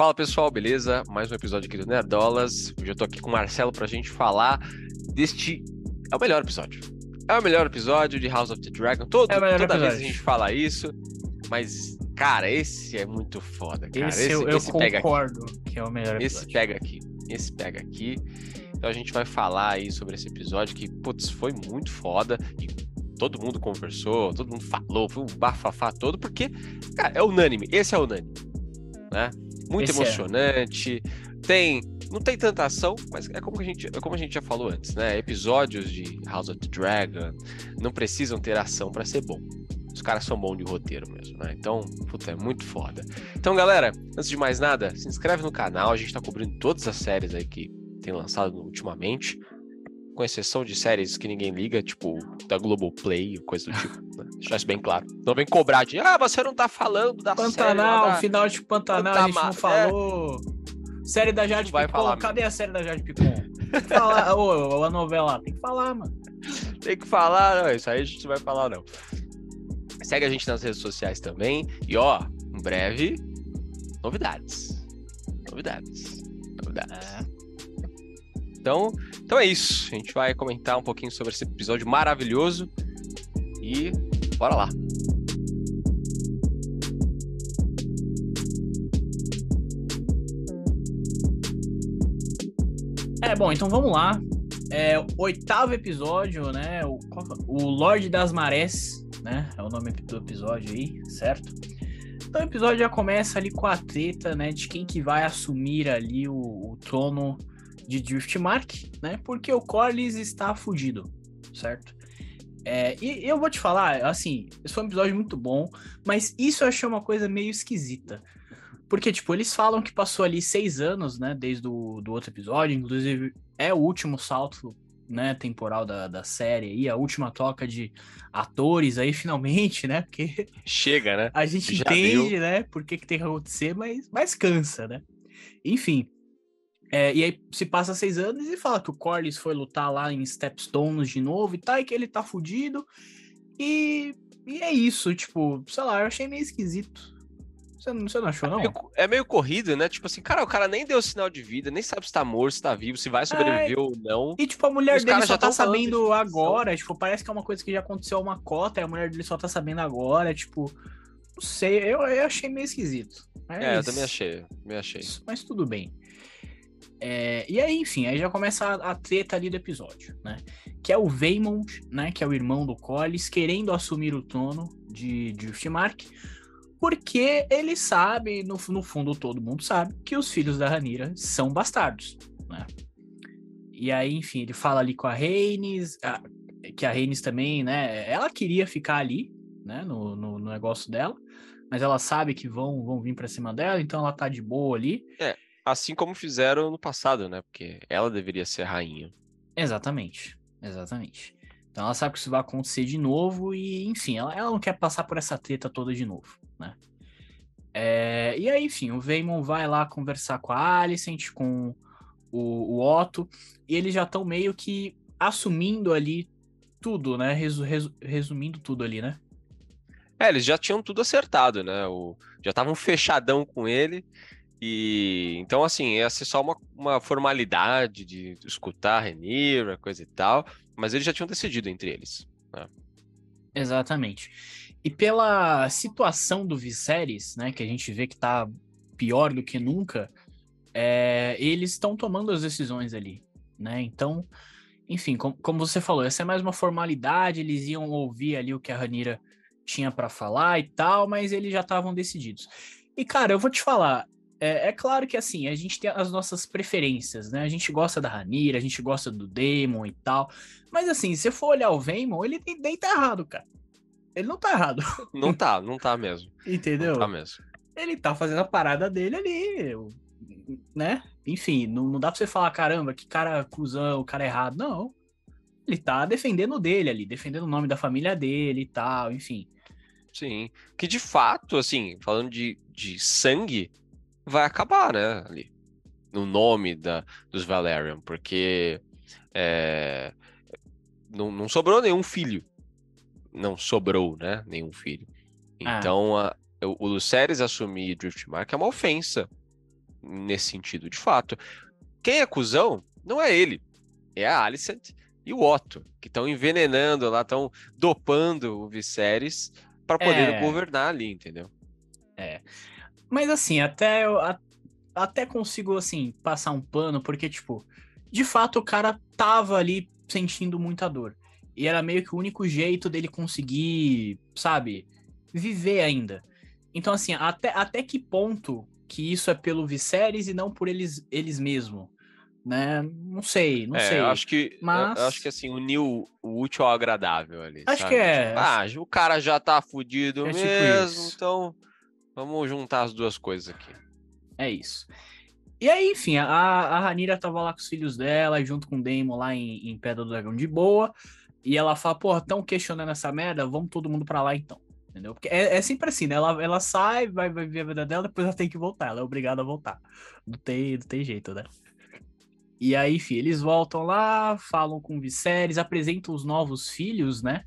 Fala pessoal, beleza? Mais um episódio aqui do Nerdolas. Hoje eu tô aqui com o Marcelo pra gente falar deste. É o melhor episódio. É o melhor episódio de House of the Dragon. Todo, É toda episódio. vez a gente fala isso, mas, cara, esse é muito foda, cara. Esse, eu, eu esse pega aqui. concordo que é o melhor Esse episódio. pega aqui. Esse pega aqui. Então a gente vai falar aí sobre esse episódio que, putz, foi muito foda. E todo mundo conversou, todo mundo falou, foi um bafafá todo, porque, cara, é unânime. Esse é unânime. Né? Muito Esse é. emocionante. Tem. Não tem tanta ação, mas é como, a gente, é como a gente já falou antes, né? Episódios de House of the Dragon não precisam ter ação pra ser bom. Os caras são bons de roteiro mesmo, né? Então, puta, é muito foda. Então, galera, antes de mais nada, se inscreve no canal. A gente tá cobrindo todas as séries aí que tem lançado ultimamente. Com exceção de séries que ninguém liga, tipo da Globoplay, coisa do tipo. Né? Deixar isso bem claro. Não vem cobrar de, ah, você não tá falando da série. Pantanal, lá da... final de Pantanal, a gente não falou. Série da Jade vai Picon, falar cadê a série da Jade Picon? Tem que falar, ô, a novela, tem que falar, mano. Tem que falar, não, isso aí a gente não vai falar, não. Segue a gente nas redes sociais também. E ó, em breve, novidades. Novidades. Novidades. É. Então, então é isso. A gente vai comentar um pouquinho sobre esse episódio maravilhoso. E bora lá. É, bom, então vamos lá. É, oitavo episódio, né? O, o Lorde das Marés, né? É o nome do episódio aí, certo? Então o episódio já começa ali com a treta, né? De quem que vai assumir ali o, o trono de Driftmark, né? Porque o Corlys está fugido, certo? É, e eu vou te falar, assim, esse foi um episódio muito bom, mas isso eu achei uma coisa meio esquisita. Porque, tipo, eles falam que passou ali seis anos, né, desde o do outro episódio, inclusive é o último salto, né, temporal da, da série aí, a última troca de atores aí, finalmente, né, porque Chega, né? a gente Já entende, né, por que, que tem que acontecer, mas, mas cansa, né. Enfim, é, e aí se passa seis anos e fala que o Corlys foi lutar lá em Stepstones de novo e tal, e que ele tá fudido, e, e é isso, tipo, sei lá, eu achei meio esquisito. Você não, você não achou, É não? meio, é meio corrido, né? Tipo assim, cara, o cara nem deu sinal de vida, nem sabe se tá morto, se tá vivo, se vai sobreviver ou não. E, tipo, a mulher dele só tá sabendo agora. Tipo, parece que é uma coisa que já aconteceu uma cota e a mulher dele só tá sabendo agora. Tipo, não sei, eu, eu achei meio esquisito. Mas, É, eu também achei, também achei. Mas tudo bem. É, e aí, enfim, aí já começa a, a treta ali do episódio, né? Que é o Vaymond, né? Que é o irmão do Collis, querendo assumir o trono de Driftmark. Porque ele sabe, no, no fundo todo mundo sabe, que os filhos da Ranira são bastardos, né? E aí, enfim, ele fala ali com a a- que a Rhaenys também, né? Ela queria ficar ali, né? No, no, no negócio dela, mas ela sabe que vão, vão vir pra cima dela, então ela tá de boa ali. Assim como fizeram no passado, né? Porque ela deveria ser rainha. Exatamente, exatamente. Então ela sabe que isso vai acontecer de novo e, enfim, ela, ela não quer passar por essa treta toda de novo, né? É, e aí, enfim, o Vaemon vai lá conversar com a Alicent, com o, o Otto, e eles já estão meio que assumindo ali tudo, né? Resu- resu- resumindo tudo ali, né? É, eles já tinham tudo acertado, né? O, já estavam fechadão com ele. E então, assim, ia ser só uma, uma formalidade de escutar Renira, coisa e tal. Mas eles já tinham decidido entre eles. Exatamente. E pela situação do Viserys, né, que a gente vê que tá pior do que nunca, é, eles estão tomando as decisões ali, né? Então, enfim, com- como você falou, essa é mais uma formalidade, eles iam ouvir ali o que a Ranira tinha pra falar e tal, mas eles já estavam decididos. E, cara, eu vou te falar, é, é claro que assim, a gente tem as nossas preferências, né? A gente gosta da Ranira, a gente gosta do Daemon e tal, mas assim, se você for olhar o Vaemon, ele nem- nem tá errado, cara. Ele não tá errado, Não tá, não tá mesmo. entendeu? Não tá mesmo. Ele tá fazendo a parada dele ali, né? Enfim, não, não dá pra você falar, caramba, que cara cuzão, o cara errado. Não. Ele tá defendendo o dele ali, defendendo o nome da família dele e tal, enfim. Sim. Que de fato, assim, falando de, de sangue, vai acabar, né? Ali. No nome da, dos Valerian, porque é, não, não sobrou nenhum filho. Não sobrou, né? Nenhum filho. Ah. Então, a- o, o Lucerys assumir Driftmark é uma ofensa nesse sentido. De fato, quem é cuzão não é ele, é a Alicent e o Otto, que estão envenenando lá, estão dopando o Viserys para poder é... governar ali, entendeu? É. Mas assim, até eu a, até consigo assim passar um pano, porque tipo, de fato o cara tava ali sentindo muita dor. E era meio que o único jeito dele conseguir, sabe, viver ainda. Então assim, até até que ponto que isso é pelo Viserys e não por eles eles mesmos? né? Não sei, não é, sei. Eu acho que, mas... acho que assim, uniu o útil ao agradável ali. Acho sabe? que é. Tipo, ah, o cara já tá fudido é tipo mesmo, tipo então vamos juntar as duas coisas aqui. É isso. E aí, enfim, a, a Ranira tava lá com os filhos dela, junto com o Daemon lá em, em Pedra do Dragão de boa. E ela fala, porra, tão questionando essa merda, vamos todo mundo pra lá então. Entendeu? Porque é, é sempre assim, né? Ela, ela sai, vai, vai ver a vida dela, depois ela tem que voltar. Ela é obrigada a voltar. Não tem, não tem jeito, né? E aí, enfim, eles voltam lá, falam com o Viserys, apresentam os novos filhos, né?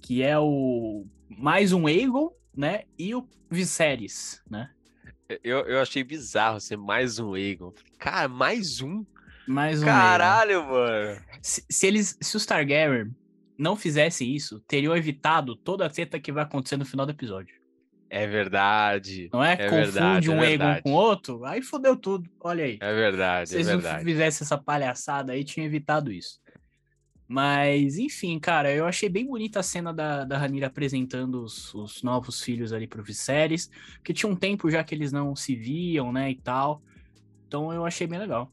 Que é o mais um Aegon, né? E o Viserys, né? Eu, eu achei bizarro ser mais um Aegon. Cara, mais um? Mais um Caralho, Aegon. mano. Se, se, eles, se os Targaryen não fizessem isso, teriam evitado toda a treta que vai acontecer no final do episódio. É verdade. Não é? é Confunde verdade, um é Egon com outro, aí fodeu tudo. Olha aí. É verdade, Se é eles verdade. não fizessem essa palhaçada aí, tinha evitado isso. Mas, enfim, cara, eu achei bem bonita a cena da, da Ranira apresentando os, os novos filhos ali pro Viserys, que tinha um tempo já que eles não se viam, né, e tal. Então eu achei bem legal.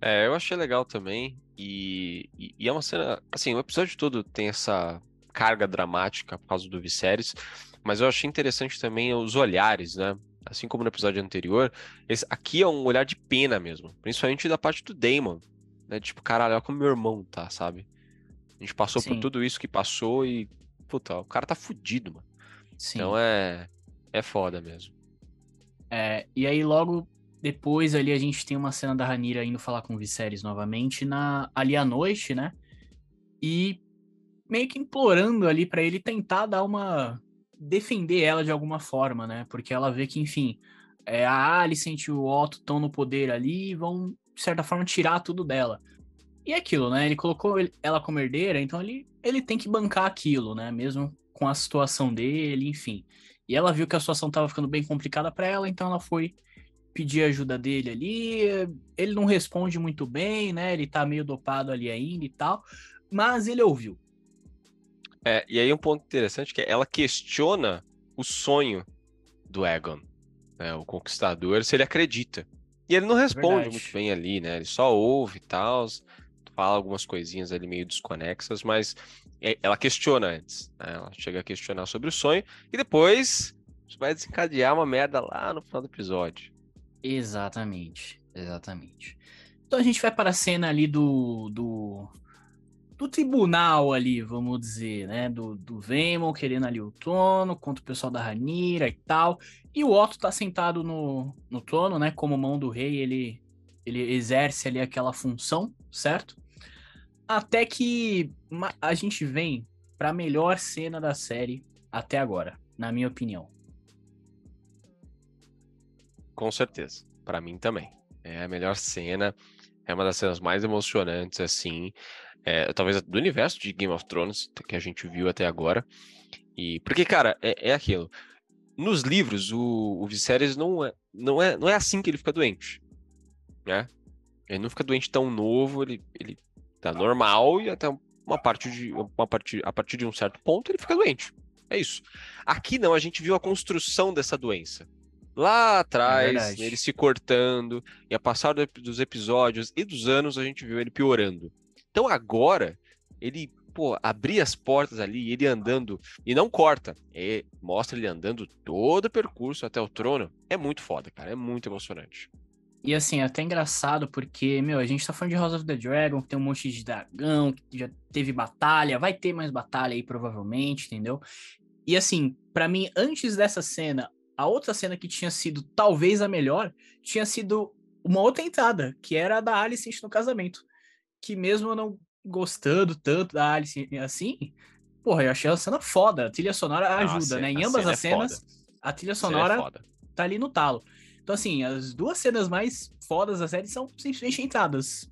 É, eu achei legal também. E, e, e é uma cena. Assim, o episódio todo tem essa carga dramática por causa do Viserys. Mas eu achei interessante também os olhares, né? Assim como no episódio anterior, esse aqui é um olhar de pena mesmo, principalmente da parte do Damon, né? Tipo, caralho, olha como meu irmão tá, sabe? A gente passou Sim. por tudo isso que passou e, puta, o cara tá fudido, mano. Sim. Então é é foda mesmo. É, e aí logo depois ali a gente tem uma cena da Ranira indo falar com o Viserys novamente na ali à noite, né? E meio que implorando ali para ele tentar dar uma defender ela de alguma forma, né? Porque ela vê que, enfim, é, a Alicent e o Otto estão no poder ali e vão, de certa forma, tirar tudo dela. E é aquilo, né? Ele colocou ela como herdeira, então ele, ele tem que bancar aquilo, né? Mesmo com a situação dele, enfim. E ela viu que a situação estava ficando bem complicada para ela, então ela foi pedir ajuda dele ali. Ele não responde muito bem, né? Ele tá meio dopado ali ainda e tal. Mas ele ouviu. É, e aí um ponto interessante que é, ela questiona o sonho do Egon, né, o conquistador, se ele acredita. E ele não responde muito bem ali, né? Ele só ouve e tal, fala algumas coisinhas ali meio desconexas, mas é, ela questiona antes. Né? Ela chega a questionar sobre o sonho e depois vai desencadear uma merda lá no final do episódio. Exatamente, exatamente. Então a gente vai para a cena ali do, do do tribunal ali, vamos dizer, né? Do, do Veemon querendo ali o trono, contra o pessoal da Ranira e tal. E o Otto tá sentado no, no trono, né? Como mão do rei, ele, ele exerce ali aquela função, certo? Até que a gente vem pra melhor cena da série até agora, na minha opinião. Com certeza. para mim também. É a melhor cena. É uma das cenas mais emocionantes, assim é, talvez do universo de Game of Thrones que a gente viu até agora. E porque, cara, é, é aquilo. Nos livros, o, o Viserys não é, não, é, não é assim que ele fica doente. Né? Ele não fica doente tão novo, ele, ele tá normal e até uma parte de uma parte, a partir de um certo ponto ele fica doente. É isso. Aqui não, a gente viu a construção dessa doença. Lá atrás, é ele se cortando, e a passar dos episódios e dos anos, a gente viu ele piorando. Então agora, ele, pô, abrir as portas ali, ele andando, e não corta, é, mostra ele andando todo o percurso até o trono. É muito foda, cara, é muito emocionante. E assim, é até engraçado porque, meu, a gente tá falando de House of the Dragon, que tem um monte de dragão, que já teve batalha, vai ter mais batalha aí provavelmente, entendeu? E assim, para mim, antes dessa cena, a outra cena que tinha sido talvez a melhor, tinha sido uma outra entrada, que era a da Alice no casamento que mesmo eu não gostando tanto da Alice assim, porra, eu achei a cena foda. A trilha sonora ajuda, né? Em ambas as é cenas, foda. a trilha é sonora é tá ali no talo. Então, assim, as duas cenas mais fodas da série são simplesmente entradas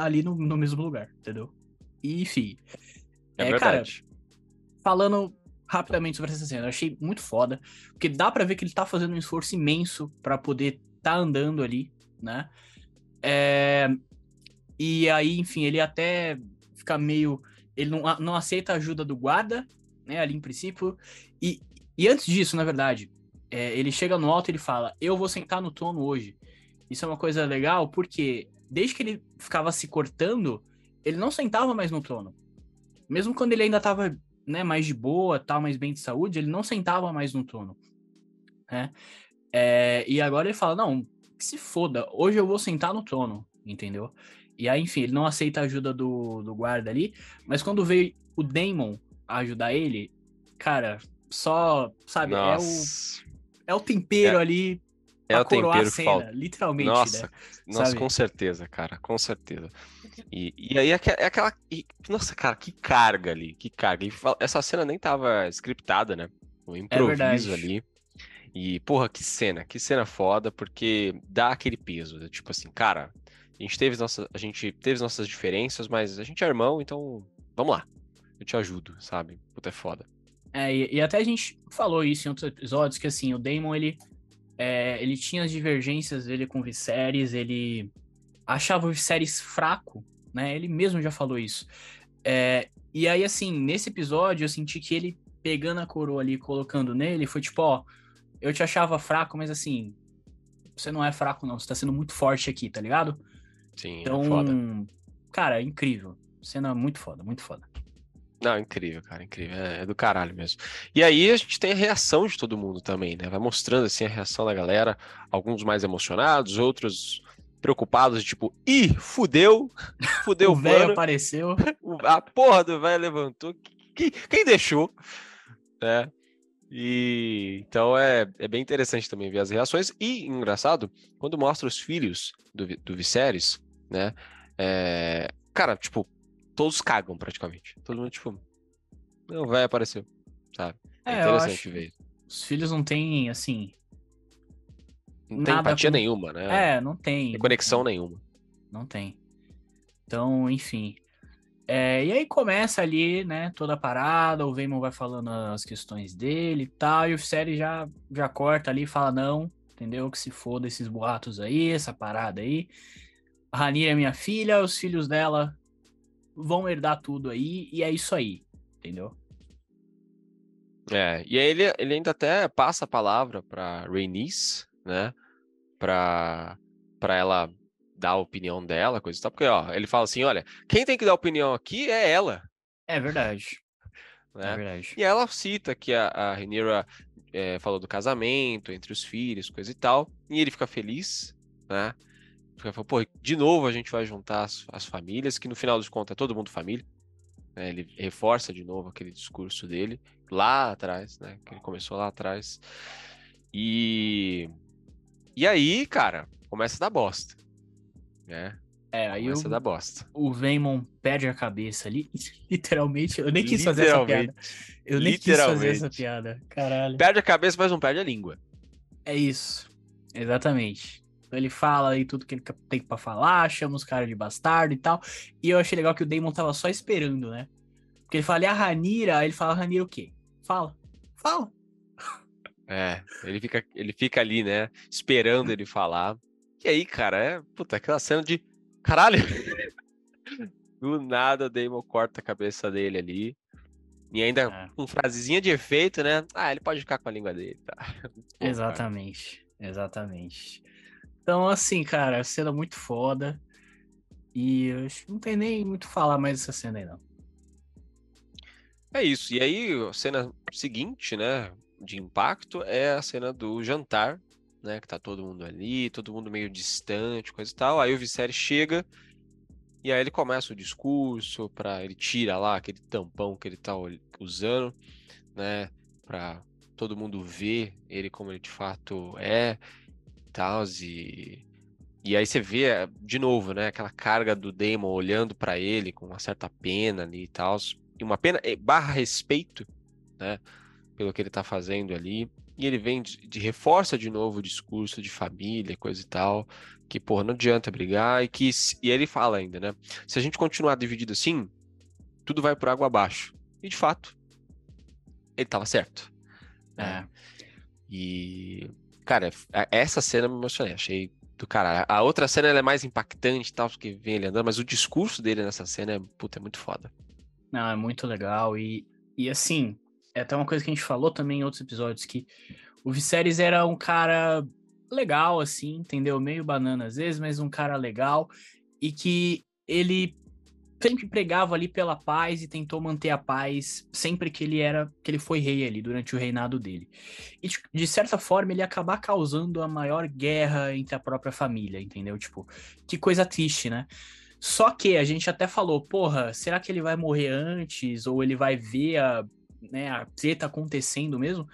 ali no, no mesmo lugar, entendeu? E, enfim. É, é cara, falando rapidamente sobre essa cena, eu achei muito foda, porque dá para ver que ele tá fazendo um esforço imenso para poder tá andando ali, né? É... E aí, enfim, ele até fica meio. Ele não, não aceita a ajuda do guarda, né? Ali em princípio. E, e antes disso, na verdade, é, ele chega no alto e ele fala: Eu vou sentar no trono hoje. Isso é uma coisa legal, porque desde que ele ficava se cortando, ele não sentava mais no trono. Mesmo quando ele ainda estava né, mais de boa, tal, mais bem de saúde, ele não sentava mais no trono. Né? É, e agora ele fala: Não, se foda, hoje eu vou sentar no trono, entendeu? E aí, enfim, ele não aceita a ajuda do, do guarda ali, mas quando veio o Daemon ajudar ele, cara, só, sabe, Nossa. é o é o tempero é, ali é o tempero cena, falta. literalmente, nossa, né? Nossa, Sabe? com certeza, cara, com certeza. E, e aí é, é aquela. E, nossa, cara, que carga ali, que carga. E essa cena nem tava scriptada, né? O é improviso é ali. E, porra, que cena, que cena foda, porque dá aquele peso. Né? Tipo assim, cara, a gente teve nossa, a gente teve nossas diferenças, mas a gente é irmão, então vamos lá. Eu te ajudo, sabe? Puta, é foda. É, e, e, até a gente falou isso em outros episódios, que assim, o Damon, ele, é, ele tinha as divergências dele com o Viserys, ele achava o Viserys fraco, né? Ele mesmo já falou isso. É, e aí, assim, nesse episódio, eu senti que ele pegando a coroa ali, colocando nele, foi tipo, ó, eu te achava fraco, mas assim, você não é fraco não, você tá sendo muito forte aqui, tá ligado? Sim, é então, é foda. cara, incrível. Cena muito foda, muito foda. Não, incrível, cara, incrível. É, é, do caralho mesmo. E aí a gente tem a reação de todo mundo também, né? Vai mostrando assim a reação da galera, alguns mais emocionados, outros preocupados, tipo, ih, fudeu, fudeu o velho apareceu. A porra do velho levantou. Quem, quem deixou? Né? E então é, é bem interessante também ver as reações. E engraçado, quando mostra os filhos do, do Viserys, né? É, cara, tipo, todos cagam praticamente. Todo mundo, tipo, não, vai apareceu, sabe? É, é interessante ver. Os filhos não têm, assim. Não tem empatia com... nenhuma, né? É, não tem. Tem conexão não tem. nenhuma. Não tem. Então, enfim. É, e aí começa ali, né, toda a parada, o Veimon vai falando as questões dele e tal, e o série já, já corta ali e fala, não, entendeu? Que se foda esses boatos aí, essa parada aí. A Ranira é minha filha, os filhos dela vão herdar tudo aí, e é isso aí, entendeu? É, e aí ele, ele ainda até passa a palavra pra Rhaenys, né? Pra, pra ela dar a opinião dela, coisa e tal. Porque, ó, ele fala assim: olha, quem tem que dar opinião aqui é ela. É verdade. Né? É verdade. E ela cita que a, a Rhaenyra é, falou do casamento entre os filhos, coisa e tal. E ele fica feliz, né? Pô, de novo a gente vai juntar as, as, famílias, que no final dos contos é todo mundo família. Né? Ele reforça de novo aquele discurso dele lá atrás, né? Que ele começou lá atrás. E. E aí, cara, começa a dar bosta. Né? É, aí começa o, a dar bosta. O Veimon perde a cabeça ali. Literalmente. Eu nem quis fazer essa piada. Eu nem quis fazer essa piada. Caralho. Perde a cabeça, mas não perde a língua. É isso. Exatamente. Ele fala aí tudo que ele tem para falar, chama os caras de bastardo e tal. E eu achei legal que o Damon tava só esperando, né? Porque ele fala, e a Ranira? Aí ele fala, Ranira o quê? Fala. Fala. É, ele fica, ele fica ali, né? Esperando ele falar. E aí, cara, é. Puta, aquela cena de. Caralho! Do nada, o Damon corta a cabeça dele ali. E ainda é. com frasezinha de efeito, né? Ah, ele pode ficar com a língua dele, tá? Exatamente, exatamente. Então, assim, cara, cena muito foda. E não tem nem muito falar mais dessa cena aí, não. É isso. E aí, a cena seguinte, né, de impacto, é a cena do jantar, né, que tá todo mundo ali, todo mundo meio distante, coisa e tal. Aí o Viserys chega e aí ele começa o discurso, para ele tira lá aquele tampão que ele tá usando, né, para todo mundo ver ele como ele de fato é tal, e e aí você vê de novo, né, aquela carga do Damon olhando para ele com uma certa pena ali e tal, e uma pena eh, barra respeito, né, pelo que ele tá fazendo ali. e ele vem de, de reforça de novo o discurso de família, coisa e tal, que, porra, não adianta brigar, e que, e ele fala ainda, né? Se a gente continuar dividido assim, tudo vai por água abaixo. E de fato, ele tava certo. Né? É. E, cara, essa cena me emocionei, achei do cara. A outra cena é mais impactante e tal, porque vem ele andando, mas o discurso dele nessa cena é, puta, é muito foda. Não, é muito legal. E, e assim, é até uma coisa que a gente falou também em outros episódios, que o Viserys era um cara legal, assim, entendeu? Meio banana às vezes, mas um cara legal. E que ele sempre pregava ali pela paz e tentou manter a paz sempre que ele era que ele foi rei ali durante o reinado dele. E de certa forma ele acabar causando a maior guerra entre a própria família, entendeu? Tipo, que coisa triste, né? Só que a gente até falou, porra, será que ele vai morrer antes ou ele vai ver a, né, a treta acontecendo mesmo?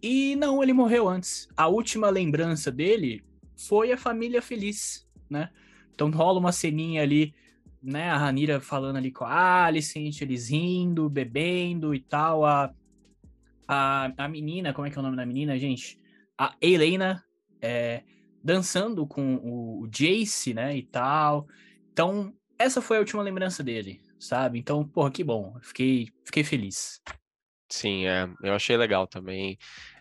E não, ele morreu antes. A última lembrança dele foi a família feliz, né? Então rola uma ceninha ali né, a Ranira falando ali com a Alicent, eles rindo, bebendo e tal, a, a, a menina, como é que é o nome da menina, gente? A Helena é, dançando com o, o Jace, né, e tal. Então, essa foi a última lembrança dele, sabe? Então, porra, que bom, fiquei, fiquei feliz. Sim, é, eu achei legal também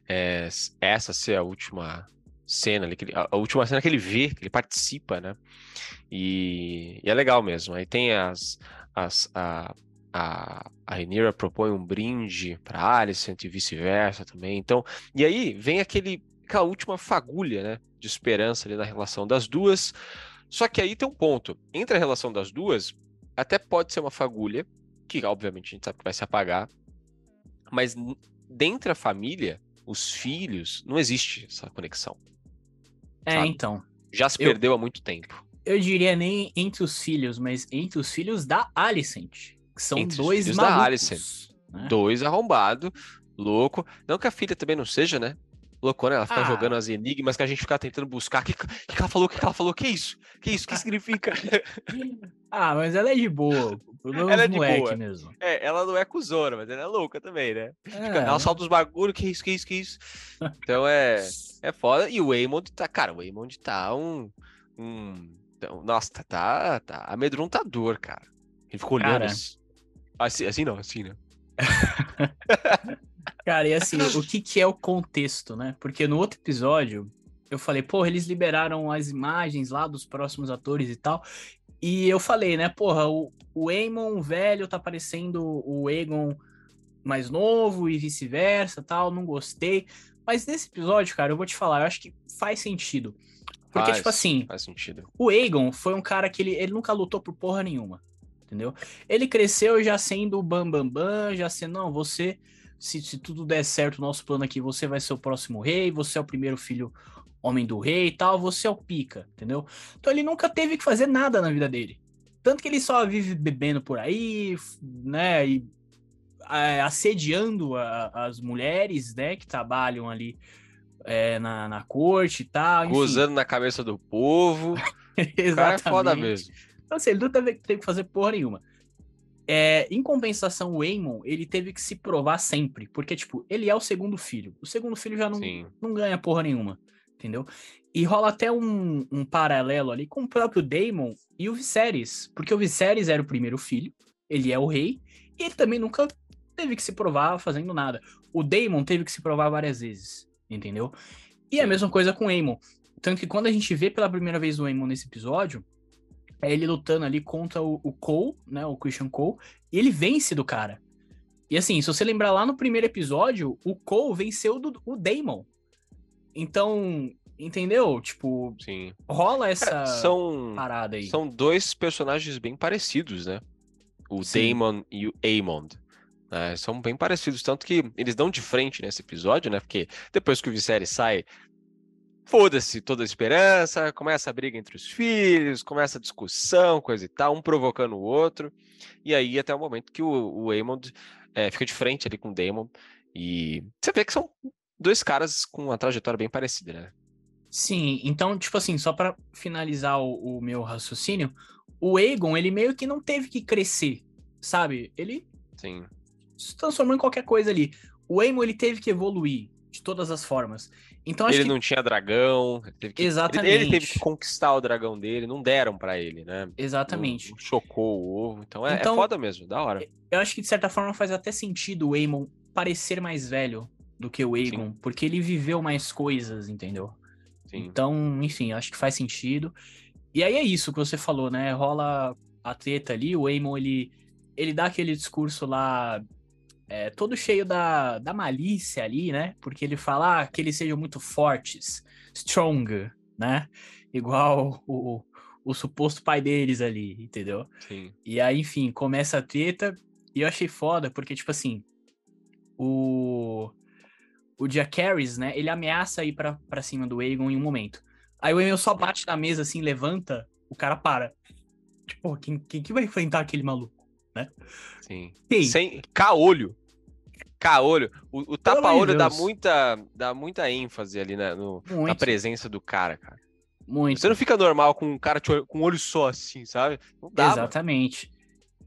é, essa ser a última cena a última cena que ele vê, que ele participa, né? E, e é legal mesmo. Aí tem as. as a, a, a Rhaenyra propõe um brinde para Alicent e vice-versa também. Então, e aí vem aquele, aquela última fagulha, né? De esperança ali na relação das duas. Só que aí tem um ponto. Entre a relação das duas, até pode ser uma fagulha, que obviamente a gente sabe que vai se apagar, mas dentro da família, os filhos, não existe essa conexão. É, sabe? então. Já se eu, perdeu há muito tempo. Eu diria nem entre os filhos, mas entre os filhos da Alicent. Que são entre dois filhos malucos, da Alicent. Né? Dois arrombado, louco. Não que a filha também não seja, né? Loucona, ela fica ah. jogando as enigmas que a gente fica tentando buscar. O que, que, que ela falou? O que, que ela falou? Que isso? Que isso? que significa? ah, mas ela é de boa. Ela é de boa. mesmo. É, ela não é cuzona, mas ela é louca também, né? É. Ela solta os bagulho, que isso, que isso, que isso. Então é, é foda. E o Waymond tá, cara, o Waymond tá um. um então, nossa, tá, tá, tá amedrontador, cara. Ele ficou olhando cara... assim, assim, assim não, assim, né? Cara, e assim, o que, que é o contexto, né? Porque no outro episódio, eu falei, porra, eles liberaram as imagens lá dos próximos atores e tal. E eu falei, né, porra, o, o Aemon velho tá parecendo o Aegon mais novo e vice-versa, tal, não gostei. Mas nesse episódio, cara, eu vou te falar, eu acho que faz sentido. Porque, faz, tipo assim, faz sentido. o Aegon foi um cara que ele, ele nunca lutou por porra nenhuma, entendeu? Ele cresceu já sendo o bambambam, bam, bam, já sendo, não, você se, se tudo der certo, o nosso plano aqui, você vai ser o próximo rei, você é o primeiro filho homem do rei e tal, você é o pica, entendeu? Então ele nunca teve que fazer nada na vida dele. Tanto que ele só vive bebendo por aí, né, e é, assediando a, as mulheres, né, que trabalham ali é, na, na corte e tal. Gozando na cabeça do povo. Exatamente. O cara é foda mesmo. Então, assim, ele não teve, teve que fazer porra nenhuma. É, em compensação, o Aemon, ele teve que se provar sempre, porque, tipo, ele é o segundo filho. O segundo filho já não, não ganha porra nenhuma, entendeu? E rola até um, um paralelo ali com o próprio Daemon e o Viserys, porque o Viserys era o primeiro filho, ele é o rei, e ele também nunca teve que se provar fazendo nada. O Daemon teve que se provar várias vezes, entendeu? E Sim. a mesma coisa com o Aemon. Tanto que quando a gente vê pela primeira vez o Aemon nesse episódio, é ele lutando ali contra o, o Cole, né? O Christian Cole, e ele vence do cara. E assim, se você lembrar lá no primeiro episódio, o Cole venceu do, o Damon. Então, entendeu? Tipo, Sim. rola é, essa é, são, parada aí. São dois personagens bem parecidos, né? O Sim. Damon e o Aemond. É, são bem parecidos, tanto que eles dão de frente nesse episódio, né? Porque depois que o Viserys sai, foda-se toda a esperança, começa a briga entre os filhos, começa a discussão, coisa e tal, um provocando o outro, e aí até o momento que o, o Aemond é, fica de frente ali com o Daemon, e você vê que são dois caras com uma trajetória bem parecida, né? Sim, então, tipo assim, só para finalizar o, o, meu raciocínio, o Aegon, ele meio que não teve que crescer, sabe? Ele Sim. Se transformou em qualquer coisa ali. O Aemon, ele teve que evoluir, de todas as formas. Então ele que não tinha dragão. Teve que... Exatamente. Ele, ele teve que conquistar o dragão dele, não deram pra ele, né? exatamente. Não, não chocou o ovo. Então é, é Então- foda mesmo, da hora. Eu acho que de certa forma faz até sentido o Aemon parecer mais velho do que o Aegon, porque ele viveu mais coisas, entendeu? Sim. Então, enfim, acho que faz sentido. E aí é isso que você falou, né? Rola a treta ali, o Aemon, ele, ele dá aquele discurso lá, é, todo cheio da, da malícia ali, né? Porque ele fala ah, que eles sejam muito fortes, strong, né? Igual o, o suposto pai deles ali, entendeu? Sim. E aí, enfim, começa a treta. E eu achei foda, porque, tipo assim, o. O Jacaerys, né? Ele ameaça ir pra, pra cima do Aegon em um momento. Aí o Aegon só bate na mesa, assim, levanta, o cara para. Tipo, quem, quem que vai enfrentar aquele maluco? Sim. Quem? Sem caolho. Caolho. O, o tapa-olho dá muita, dá muita ênfase ali na, no- na presença do cara, cara. muito. Você não fica normal com um cara olho- com um olho só assim, sabe? Não dá, mano. Exatamente.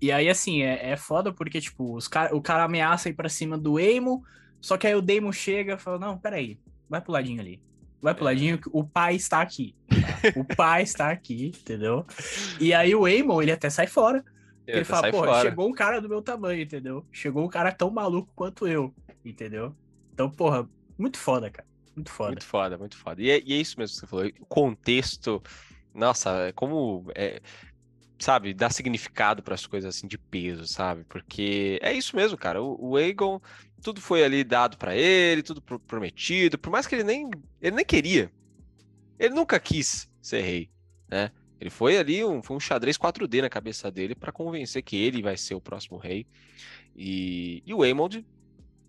E aí, assim, é, é foda porque, tipo, os cara, o cara ameaça ir pra cima do Aemon, só que aí o Daemon chega e fala, não, peraí, vai pro ladinho ali. Vai pro ladinho que o pai está aqui. tá? O pai está aqui, entendeu? E aí o Aemon, ele até sai fora. Ele, fala, pô, chegou um cara do meu tamanho, entendeu? Chegou um cara tão maluco quanto eu, entendeu? Então, porra, muito foda, cara. Muito foda. Muito foda, muito foda. E é, e é isso mesmo que você falou. O contexto, nossa, é como é, sabe, dá significado para as coisas assim de peso, sabe? Porque é isso mesmo, cara. O, o Aegon, tudo foi ali dado para ele, tudo pro- prometido, por mais que ele nem ele nem queria. Ele nunca quis ser rei, né? Ele foi ali um, foi um xadrez 4D na cabeça dele para convencer que ele vai ser o próximo rei. E, e o Aemond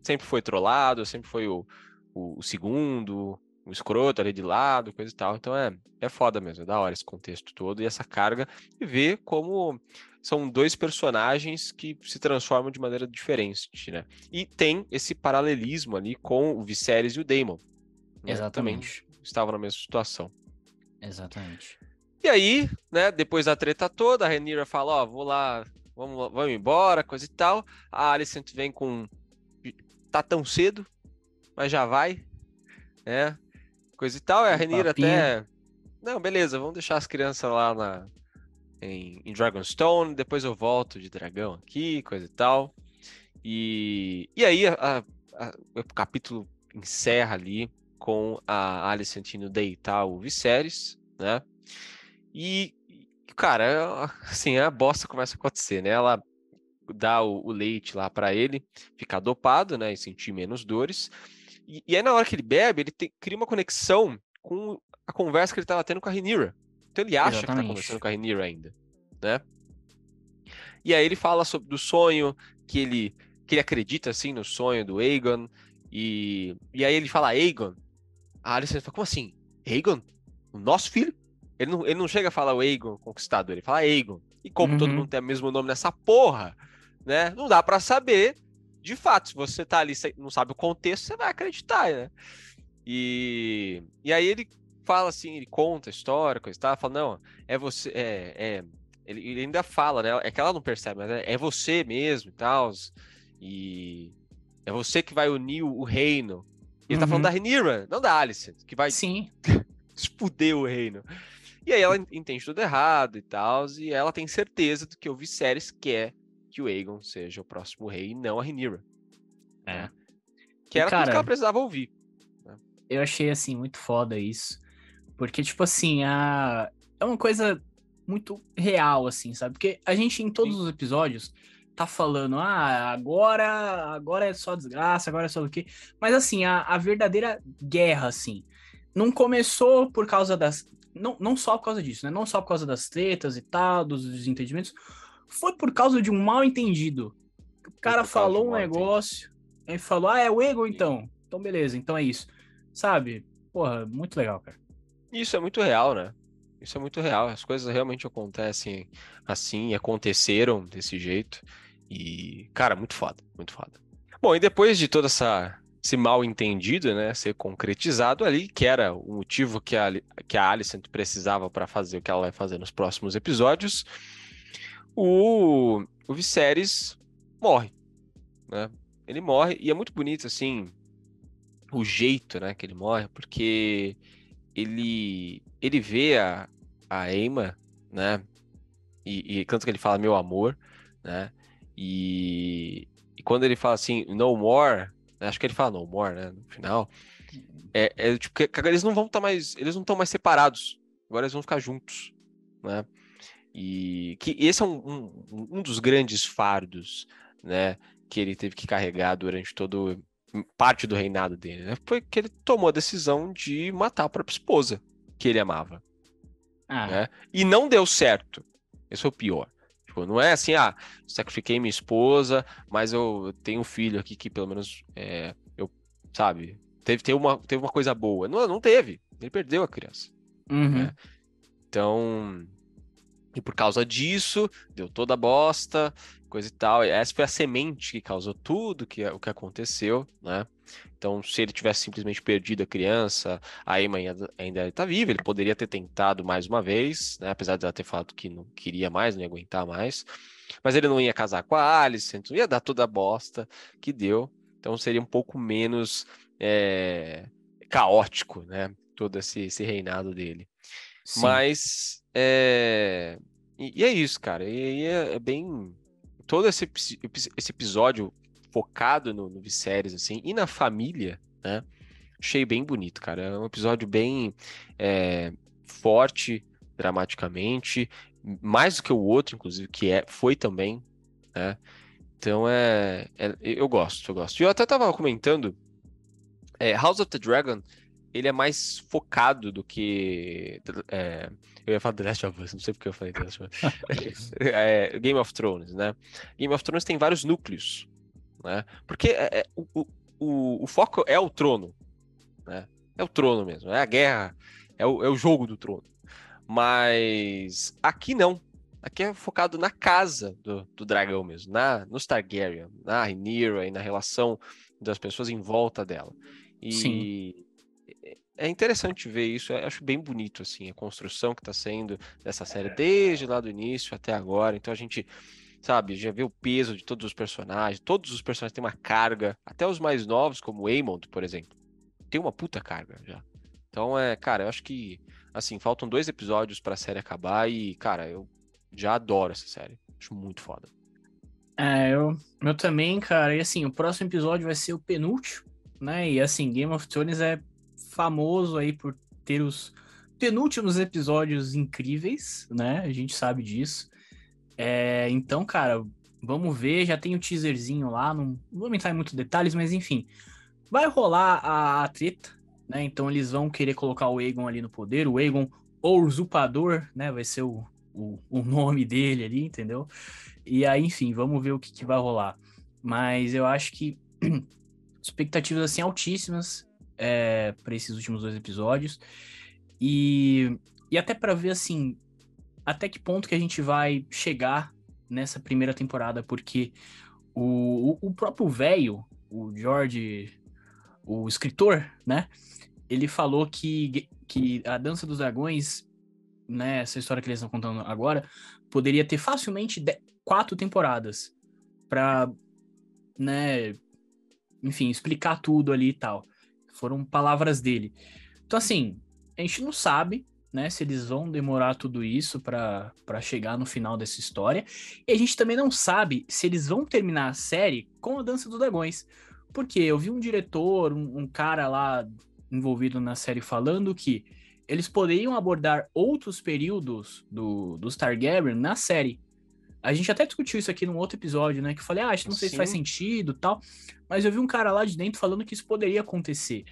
sempre foi trollado, sempre foi o, o, o segundo, o escroto ali de lado, coisa e tal. Então é, é foda mesmo, é da hora esse contexto todo e essa carga e ver como são dois personagens que se transformam de maneira diferente, né? E tem esse paralelismo ali com o Viserys e o Daemon. né? Exatamente. estavam na mesma situação. Exatamente. E aí, né, depois da treta toda, a Rhaenyra fala, ó, vou lá, vamos, vamos embora, coisa e tal. A Alicent vem com tá tão cedo, mas já vai, né? Coisa e tal. E a papinho. até não, beleza, vamos deixar as crianças lá na em, em Dragonstone, depois eu volto de dragão aqui, coisa e tal. E, e aí a- a- o capítulo encerra ali com a Alicent indo deitar o Viserys, né? E, cara, assim, a bosta começa a acontecer, né? Ela dá o, o leite lá pra ele, ficar dopado, né? E sentir menos dores. E, e aí, na hora que ele bebe, ele tem- cria uma conexão com a conversa que ele tava tendo com a Rhaenyra. Então ele acha que tá Exatamente. conversando com a Rhaenyra ainda, né? E aí ele fala sobre do sonho, que ele, que ele acredita, assim, no sonho do Aegon. E, e aí ele fala Aegon. A Alicent fala, como assim? Aegon? O nosso filho? Ele não, ele não chega a falar o Aegon conquistador, ele fala Aegon. E como todo Uhum. mundo tem o mesmo nome nessa porra, né? Não dá pra saber. De fato, se você tá ali, você não sabe o contexto, você vai acreditar, né? E, e aí ele fala assim, ele conta a história, coisa e tal, fala, não, é você, é, é- ele, ele ainda fala, né? É que ela não percebe, mas é, é você mesmo e tal. E é você que vai unir o, o reino. E ele tá Uhum. falando da Rhaenyra, não da Alicent, que vai Sim, expuder o reino. E aí ela en- entende tudo errado e tal, e ela tem certeza de que o Viserys quer que o Aegon seja o próximo rei e não a Rhaenyra. é. Que E, era tudo que cara, ela precisava ouvir. eu achei assim muito foda isso. Porque, tipo assim, a... é uma coisa muito real, assim, sabe? Porque a gente, em todos Sim. os episódios, tá falando, ah, agora, agora é só desgraça, agora é só o quê. Mas assim, a, a verdadeira guerra, assim, não começou por causa das. Não, não só por causa disso, né? Não só por causa das tretas e tal, dos desentendimentos. Foi por causa de um mal entendido. O cara falou um negócio, aí falou, ah, é o Ego então. Então beleza, então é isso. Sabe? Porra, muito legal, cara. Isso é muito real, né? Isso é muito real. As coisas realmente acontecem assim, e aconteceram desse jeito. E, cara, muito foda, muito foda. Bom, e depois de todo essa, esse mal entendido, né, ser concretizado ali, que era o motivo que a, que a Alicent precisava para fazer o que ela vai fazer nos próximos episódios, o, o Viserys morre, né? Ele morre e é muito bonito, assim, o jeito, né, que ele morre, porque ele ele vê a, a Emma, né, e, e tanto que ele fala meu amor, né, e, e quando ele fala assim, no more, acho que ele fala no more, né, no final, é, é tipo, que, eles não vão estar tá mais, eles não estão mais separados, agora eles vão ficar juntos, né, e que esse é um, um, um dos grandes fardos, né, que ele teve que carregar durante todo parte do reinado dele, né? Foi que ele tomou a decisão de matar a própria esposa que ele amava. Ah. Né? E não deu certo. Esse é o pior. Tipo, não é assim, ah, sacrifiquei minha esposa, mas eu tenho um filho aqui que pelo menos é, eu, sabe, teve, teve, uma, teve uma coisa boa. Não, não teve. Ele perdeu a criança. Uhum. Né? Então, e por causa disso, deu toda a bosta, coisa e tal. E essa foi a semente que causou tudo que, o que aconteceu, né? Então, se ele tivesse simplesmente perdido a criança, a Emma ainda está viva, ele poderia ter tentado mais uma vez, né? Apesar de ela ter falado que não queria mais, não ia aguentar mais. Mas ele não ia casar com a Alice, então ia dar toda a bosta que deu. Então seria um pouco menos é, caótico, né? Todo esse, esse reinado dele. Sim. Mas é... E, e, é isso, cara. E, e é, é bem todo esse, esse episódio focado no, no Viserys, assim, e na família, né? Achei bem bonito, cara. É um episódio bem é, forte, dramaticamente, mais do que o outro, inclusive, que é, foi também, né? Então é, é eu gosto, eu gosto. E eu até tava comentando, é, House of the Dragon, ele é mais focado do que é, eu ia falar The Last of Us, não sei porque eu falei The Last of Us. é, Game of Thrones, né? Game of Thrones tem vários núcleos, né? Porque é, é, o, o, o, foco é o trono, né? É o trono mesmo, é a guerra, é o, é o jogo do trono. Mas aqui não. Aqui é focado na casa do, do dragão mesmo, na, no Targaryen, na Rhaenyra e na relação das pessoas em volta dela. E Sim é interessante ver isso, eu acho bem bonito assim a construção que está sendo dessa série desde lá do início até agora. Então a gente, sabe, já vê o peso de todos os personagens, todos os personagens têm uma carga, até os mais novos, como o Aemond, por exemplo, tem uma puta carga já. Então é, cara, eu acho que assim, faltam dois episódios para a série acabar e, cara, eu já adoro essa série. Acho muito foda. É, eu, eu também, cara. E assim, o próximo episódio vai ser o penúltimo, né? E assim, Game of Thrones é famoso aí por ter os penúltimos episódios incríveis, né? A gente sabe disso. É, então, cara, vamos ver. Já tem o um teaserzinho lá. Não, vou entrar em muitos detalhes, mas enfim. Vai rolar a, a treta, né? Então eles vão querer colocar o Aegon ali no poder. O Aegon, ou usurpador, né? Vai ser o, o, o nome dele ali, entendeu? E aí, enfim, vamos ver o que, que vai rolar. Mas eu acho que expectativas assim altíssimas é, para esses últimos dois episódios. E, e até para ver assim, até que ponto que a gente vai chegar nessa primeira temporada, porque o, o, o próprio velho, o George, o escritor, né? Ele falou que, que a Dança dos Dragões, né? Essa história que eles estão contando agora, poderia ter facilmente de, quatro temporadas para, né? Enfim, explicar tudo ali e tal. Foram palavras dele. Então, assim, a gente não sabe, né, se eles vão demorar tudo isso para chegar no final dessa história. E a gente também não sabe se eles vão terminar a série com a Dança dos Dragões. Porque eu vi um diretor, um, um cara lá envolvido na série falando que eles poderiam abordar outros períodos do, dos Targaryen na série. A gente até discutiu isso aqui num outro episódio, né? Que eu falei, ah, acho que não sei Sim. se faz sentido tal. Mas eu vi um cara lá de dentro falando que isso poderia acontecer.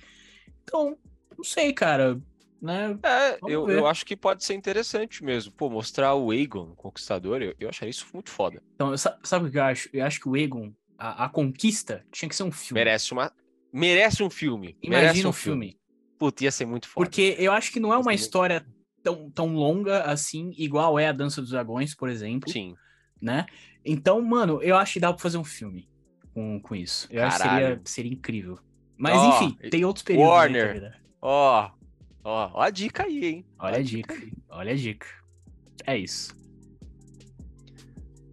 Então, não sei, cara. Né? É, eu, eu acho que pode ser interessante mesmo. Pô, mostrar o Aegon, o Conquistador, eu, eu acharia isso muito foda. Então, sabe o que eu acho? Eu acho que o Aegon, a, a conquista, tinha que ser um filme. Merece uma. Merece um filme. Imagina um filme. filme. Puta, ia ser muito foda. Porque eu acho que não é uma história tão, tão longa assim, igual é a Dança dos Dragões, por exemplo. Sim. Né? Então, mano, eu acho que dá pra fazer um filme com, com isso. Eu Caralho. acho que seria, seria incrível. Mas oh, enfim, tem outros períodos. Warner. Ó, ó, ó a dica aí, hein? Olha, Olha a dica. dica olha a dica. É isso.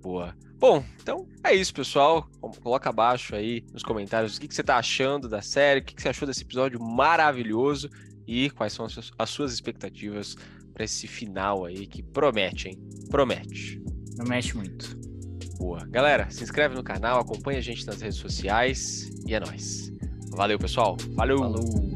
Boa. Bom, então é isso, pessoal. Coloca abaixo aí nos comentários o que, que você está achando da série, o que, que você achou desse episódio maravilhoso e quais são as suas expectativas para esse final aí que promete, hein? Promete. Promete muito. Boa. Galera, se inscreve no canal, acompanha a gente nas redes sociais e é nóis. Valeu, pessoal. Falou. Falou.